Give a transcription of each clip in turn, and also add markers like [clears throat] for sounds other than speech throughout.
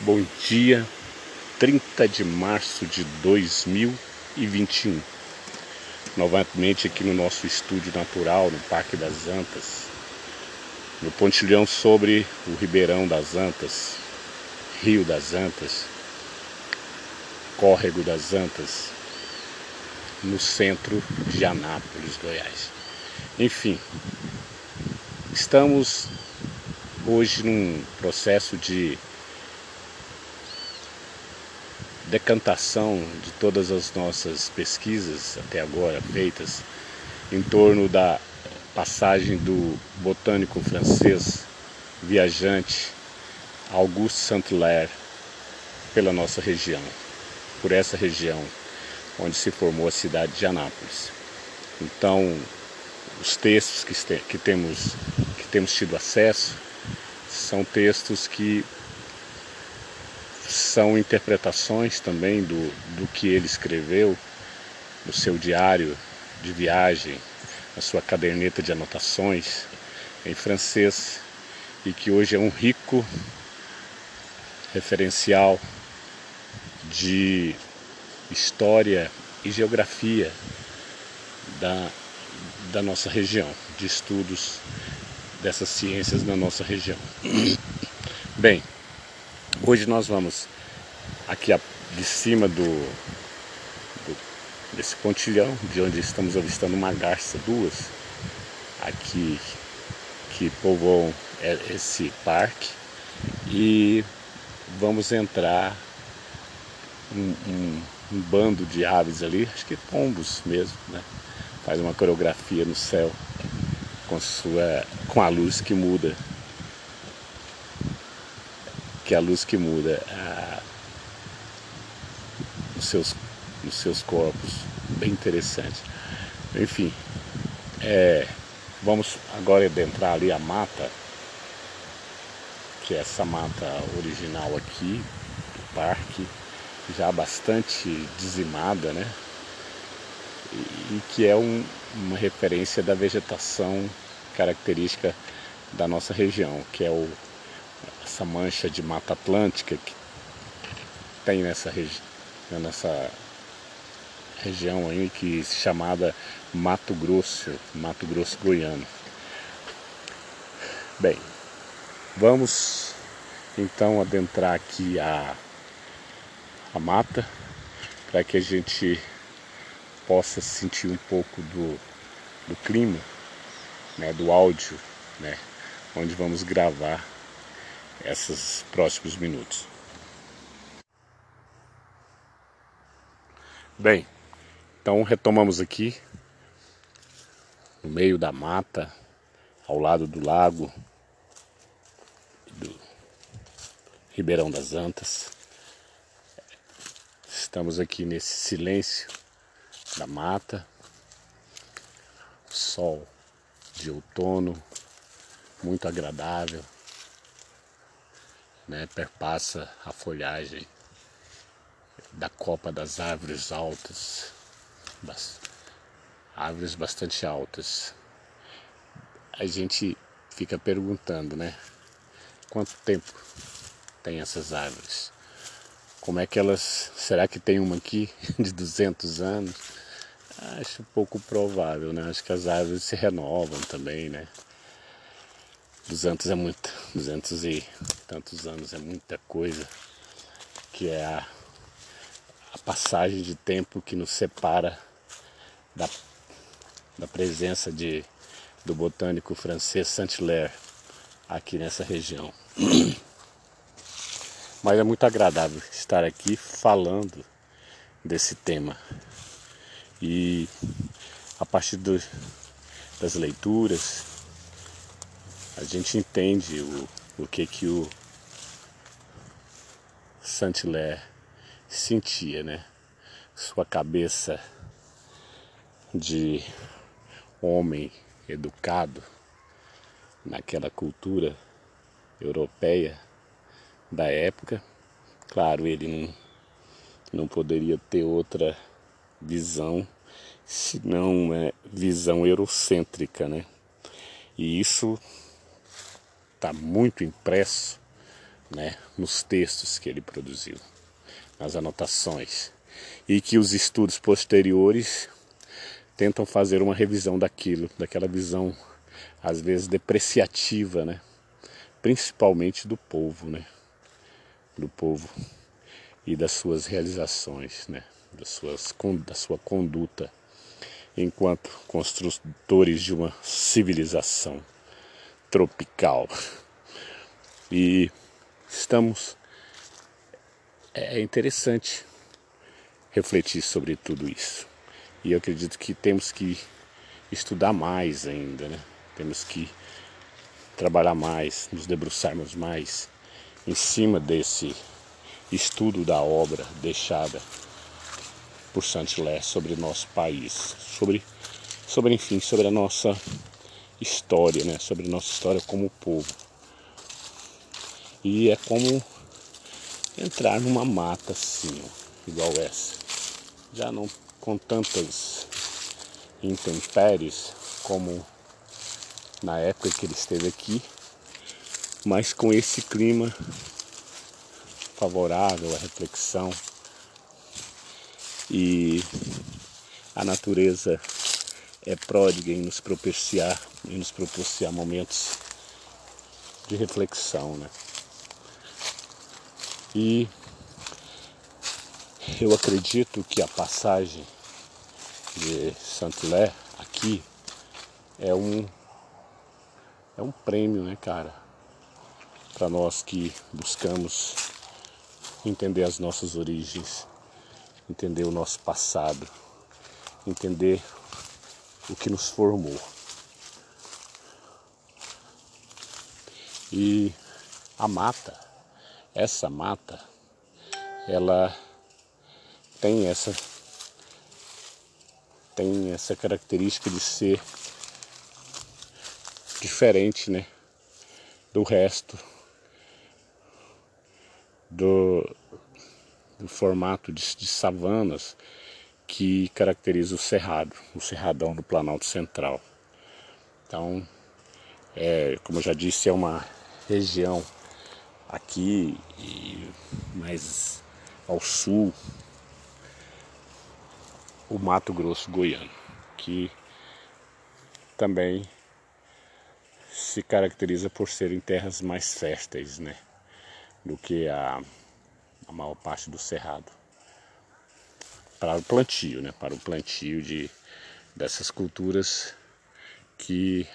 Bom dia, 30 de março de 2021. Novamente aqui no nosso estúdio natural, no Parque das Antas, no pontilhão sobre o Ribeirão das Antas, Rio das Antas, Córrego das Antas, no centro de Anápolis, Goiás. Enfim, estamos hoje num processo de decantação de todas as nossas pesquisas até agora feitas em torno da passagem do botânico francês viajante Auguste Saint-Hilaire pela nossa região, por essa região onde se formou a cidade de Anápolis. Então, os textos que, que, temos, que temos tido acesso são textos que são interpretações também do, do que ele escreveu no seu diário de viagem, na sua caderneta de anotações em francês e que hoje é um rico referencial de história e geografia da, da nossa região, de estudos dessas ciências na nossa região. Bem, Hoje nós vamos aqui de cima do, do, desse pontilhão, de onde estamos avistando uma garça, duas, aqui que povoam esse parque e vamos entrar um, um, um bando de aves ali, acho que pombos mesmo, né? Faz uma coreografia no céu com, sua, com a luz que muda que é a luz que muda a, os, seus, os seus corpos. Bem interessante. Enfim, é, vamos agora adentrar ali a mata, que é essa mata original aqui do parque, já bastante dizimada, né? E, e que é um, uma referência da vegetação característica da nossa região, que é o essa mancha de mata atlântica que tem nessa, regi nessa região aí que é chamada Mato Grosso, Mato Grosso Goiano. Bem, vamos então adentrar aqui a, a mata para que a gente possa sentir um pouco do, do clima, né, do áudio, né, onde vamos gravar esses próximos minutos. Bem, então retomamos aqui no meio da mata, ao lado do lago do Ribeirão das Antas. Estamos aqui nesse silêncio da mata, sol de outono, muito agradável né, perpassa a folhagem da copa das árvores altas, árvores bastante altas. A gente fica perguntando, né? Quanto tempo tem essas árvores? Como é que elas. Será que tem uma aqui [laughs] de 200 anos? Acho pouco provável, né? Acho que as árvores se renovam também, né? 200 é muito, 200 e tantos anos é muita coisa, que é a, a passagem de tempo que nos separa da, da presença de, do botânico francês Saint-Hilaire aqui nessa região. [clears throat] Mas é muito agradável estar aqui falando desse tema. E a partir do, das leituras, a gente entende o, o que que o Saint-Hilaire sentia, né? Sua cabeça de homem educado naquela cultura europeia da época. Claro, ele não, não poderia ter outra visão senão é, visão eurocêntrica, né? E isso está muito impresso né, nos textos que ele produziu, nas anotações, e que os estudos posteriores tentam fazer uma revisão daquilo, daquela visão às vezes depreciativa, né, principalmente do povo, né, do povo e das suas realizações, né, das suas, da sua conduta enquanto construtores de uma civilização tropical. E estamos. É interessante refletir sobre tudo isso. E eu acredito que temos que estudar mais ainda, né? Temos que trabalhar mais, nos debruçarmos mais em cima desse estudo da obra deixada por Saint-Hilaire sobre nosso país, sobre, sobre enfim, sobre a nossa história, né? sobre nossa história como povo. E é como entrar numa mata assim, ó, igual essa. Já não com tantas intempéries como na época que ele esteve aqui, mas com esse clima favorável à reflexão e a natureza é pródiga em nos propiciar, em nos propiciar momentos de reflexão, né? E eu acredito que a passagem de Saint-Hilaire aqui é um é um prêmio, né, cara? Para nós que buscamos entender as nossas origens, entender o nosso passado, entender o que nos formou. E a mata, essa mata, ela tem essa tem essa característica de ser diferente, né, do resto do, do formato de, de savanas que caracteriza o cerrado, o cerradão do Planalto Central. Então, é, como eu já disse, é uma região aqui e mais ao sul o Mato Grosso goiano, que também se caracteriza por serem terras mais férteis, né, do que a, a maior parte do cerrado para o plantio, né? para o plantio de, dessas culturas que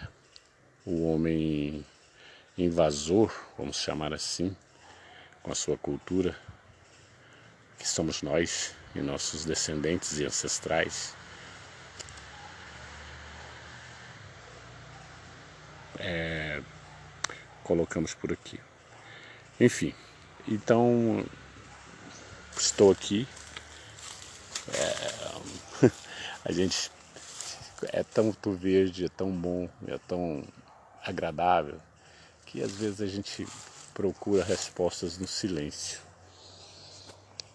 o homem invasor, vamos chamar assim, com a sua cultura, que somos nós e nossos descendentes e ancestrais, é, colocamos por aqui. Enfim, então estou aqui é, [laughs] a gente é tão verde, é tão bom, é tão agradável que às vezes a gente procura respostas no silêncio.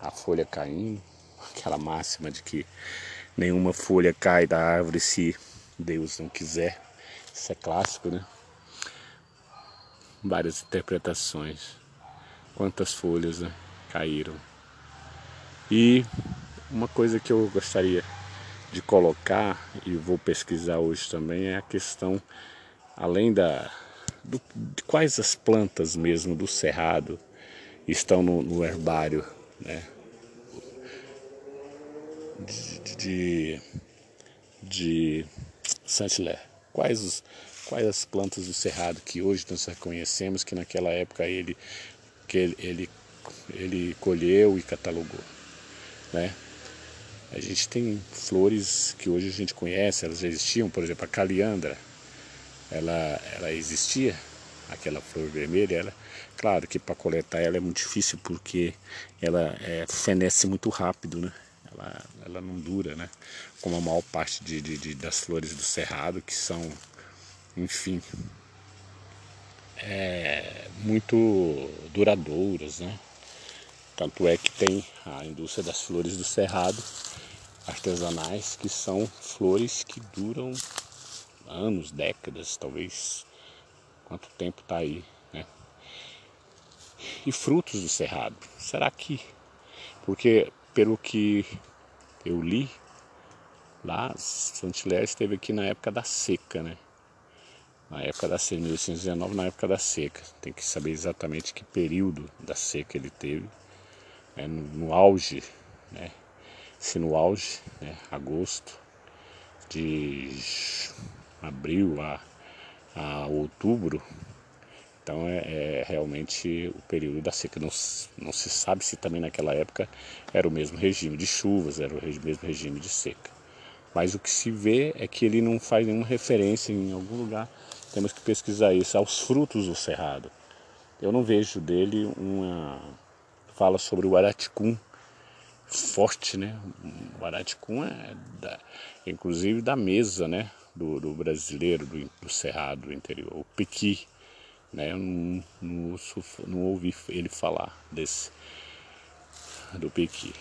A folha caindo, aquela máxima de que nenhuma folha cai da árvore se Deus não quiser. Isso é clássico, né? Várias interpretações. Quantas folhas né, caíram. E uma coisa que eu gostaria de colocar e vou pesquisar hoje também é a questão, além da do, de quais as plantas mesmo do cerrado estão no, no herbário, né? De, de, de Saint-Hilaire. Quais, os, quais as plantas do cerrado que hoje nós reconhecemos que naquela época ele, que ele, ele, ele colheu e catalogou, né? A gente tem flores que hoje a gente conhece, elas já existiam, por exemplo, a caliandra, ela, ela existia, aquela flor vermelha, ela, claro que para coletar ela é muito difícil porque ela é, fenece muito rápido, né? Ela, ela não dura, né? Como a maior parte de, de, de das flores do cerrado, que são, enfim, é, muito duradouras, né? Tanto é que tem a indústria das flores do cerrado artesanais que são flores que duram anos, décadas, talvez quanto tempo está aí, né? e frutos do cerrado. Será que? Porque pelo que eu li, lá Santilher esteve aqui na época da seca, né? Na época da seca, 1819, na época da seca. Tem que saber exatamente que período da seca ele teve. Né? No, no auge, né? Se no auge, né? agosto, de abril a, a outubro, então é, é, realmente o período da seca. Não, não, se sabe se também naquela época era o mesmo regime de chuvas, era o mesmo regime de seca. Mas o que se vê é que ele não faz nenhuma referência em algum lugar. Temos que pesquisar isso, aos frutos do cerrado. Eu não vejo dele uma fala sobre o araticum forte, né? O araticum é da, inclusive da mesa, né? Do, do brasileiro, do, do cerrado do interior, o piqui né? Eu não, não, não ouvi ele falar desse do pequi,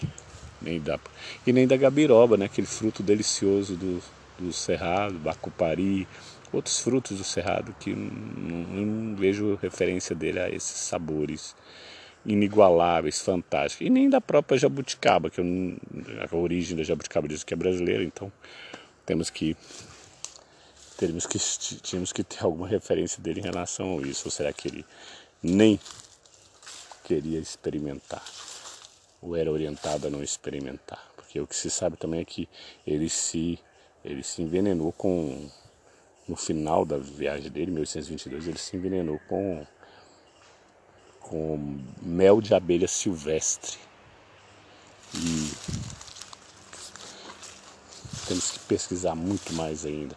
nem da e nem da gabiroba, né? Aquele fruto delicioso do, do cerrado, bacupari, outros frutos do cerrado que não, eu não vejo referência dele a esses sabores inigualáveis, fantásticos. E nem da própria jabuticaba, que eu, a origem da jabuticaba diz que é brasileira, então temos que teríamos que, tínhamos que ter alguma referência dele em relação a isso. Ou será que ele nem queria experimentar? Ou era orientado a não experimentar? Porque o que se sabe também é que ele se, ele se envenenou com. No final da viagem dele, 1822, ele se envenenou com, com mel de abelha silvestre. E temos que pesquisar muito mais ainda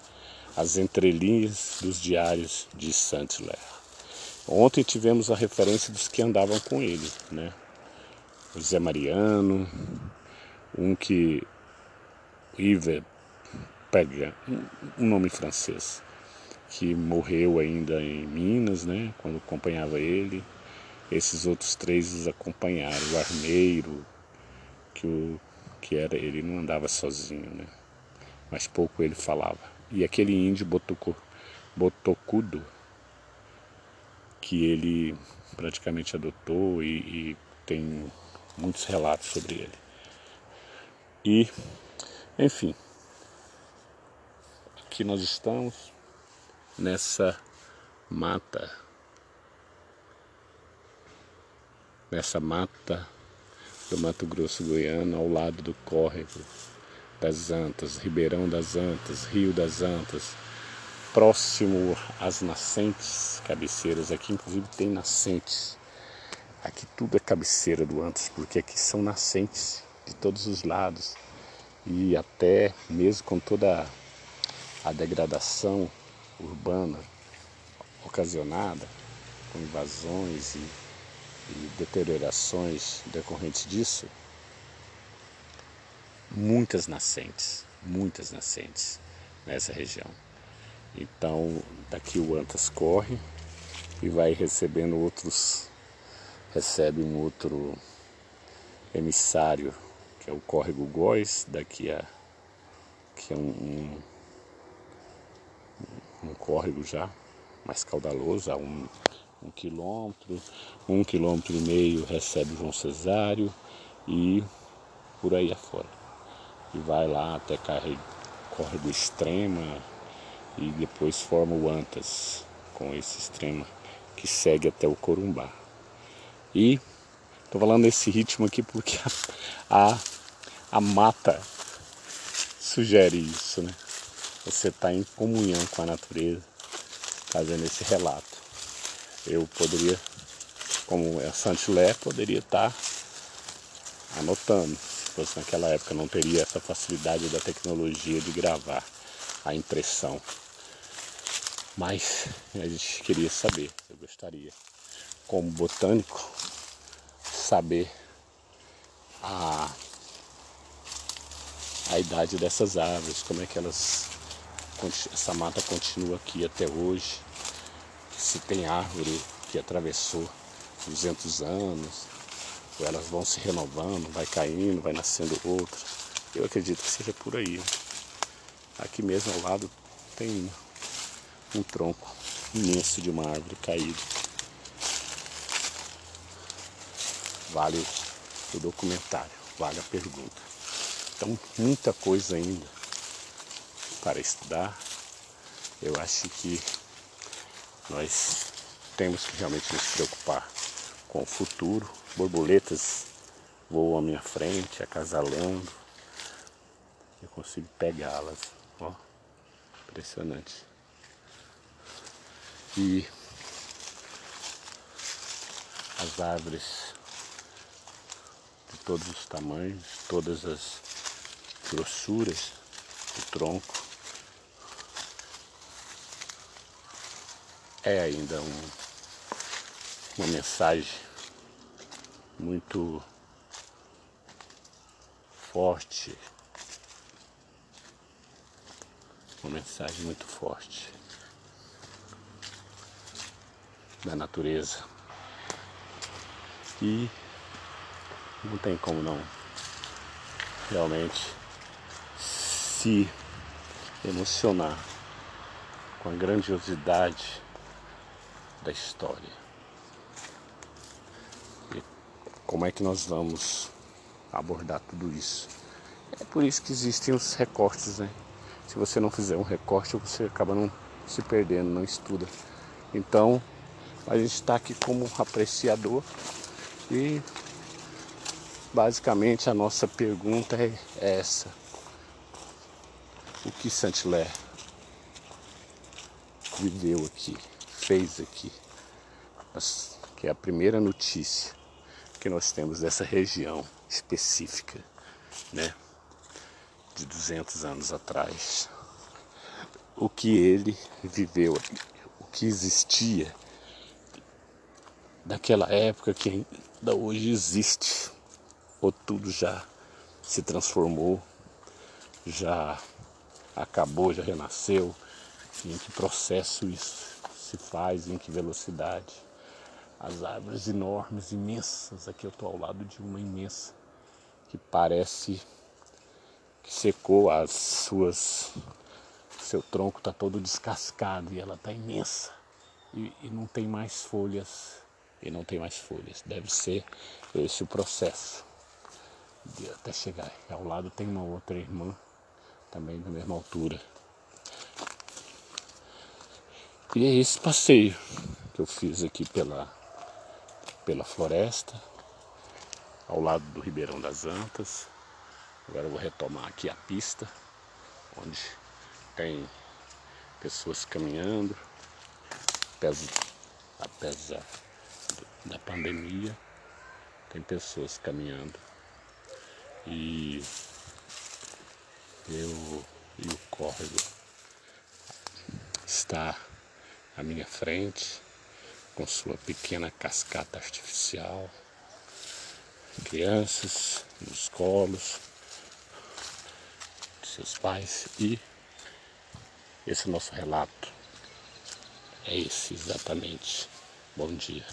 as entrelinhas dos diários de Saint-Hilaire. Ontem tivemos a referência dos que andavam com ele, né? O Zé Mariano, um que Iver pega um nome francês, que morreu ainda em Minas, né? Quando acompanhava ele. Esses outros três os acompanharam, o armeiro, que, o, que era, ele não andava sozinho, né? Mas pouco ele falava. E aquele índio botoco, botocudo que ele praticamente adotou e, e tem muitos relatos sobre ele. E, enfim, aqui nós estamos nessa mata, nessa mata do Mato Grosso Goiano, ao lado do córrego das Antas, Ribeirão das Antas, Rio das Antas, próximo às nascentes cabeceiras. Aqui, inclusive, tem nascentes. Aqui tudo é cabeceira do Antas, porque aqui são nascentes de todos os lados. E até mesmo com toda a degradação urbana ocasionada, com invasões e, e deteriorações decorrentes disso, muitas nascentes, muitas nascentes nessa região. Então, daqui o Antas corre e vai recebendo outros, recebe um outro emissário, que é o córrego Góis, daqui a que é um, um, um córrego já mais caudaloso, a um, um quilômetro, um quilômetro e meio recebe João Cesário e por aí afora e vai lá até Córrego Extrema e depois forma o Antas com esse extrema que segue até o Corumbá. E estou falando desse ritmo aqui porque a, a, a mata sugere isso, né? Você está em comunhão com a natureza, fazendo esse relato. Eu poderia, como é Santilé, poderia estar tá anotando. Fosse naquela época, não teria essa facilidade da tecnologia de gravar a impressão. Mas a gente queria saber, eu gostaria, como botânico, saber a, a idade dessas árvores, como é que elas essa mata continua aqui até hoje, se tem árvore que atravessou 200 anos, elas vão se renovando, vai caindo, vai nascendo outras. Eu acredito que seja por aí. Aqui mesmo ao lado tem um tronco imenso de uma árvore caída. vale o documentário, vale a pergunta. Então, muita coisa ainda para estudar. Eu acho que nós temos que realmente nos preocupar com o futuro. Borboletas voam à minha frente, acasalando. Eu consigo pegá-las. Ó, impressionante. E as árvores de todos os tamanhos, todas as grossuras do tronco. É ainda um, uma mensagem muito forte, uma mensagem muito forte da natureza. E não tem como não realmente se emocionar com a grandiosidade da história. E como é que nós vamos abordar tudo isso? É por isso que existem os recortes, né? Se você não fizer um recorte, você acaba não se perdendo, não estuda. Então, a gente está aqui como apreciador e basicamente a nossa pergunta é essa. O que Saint-Hilaire viveu aqui, fez aqui, que é a primeira notícia que nós temos dessa região específica, né, de 200 anos atrás. O que ele viveu, o que existia daquela época que ainda hoje existe, ou tudo já se transformou, já acabou, já renasceu, em que processo isso se faz, em que velocidade. As árvores enormes, imensas, aqui eu estou ao lado de uma imensa, que parece que secou as suas. Seu tronco está todo descascado e ela está imensa. E, e não tem mais folhas e não tem mais folhas. Deve ser esse o processo de até chegar. Ao lado tem uma outra irmã, também da mesma altura. E é esse passeio que eu fiz aqui pela, pela floresta, ao lado do Ribeirão das Antas. Agora eu vou retomar aqui a pista, onde tem pessoas caminhando, apesar da pandemia, tem pessoas caminhando. E eu e o córrego está à minha frente com sua pequena cascata artificial, crianças nos colos de seus pais e esse nosso relato é esse exatamente. Bom dia.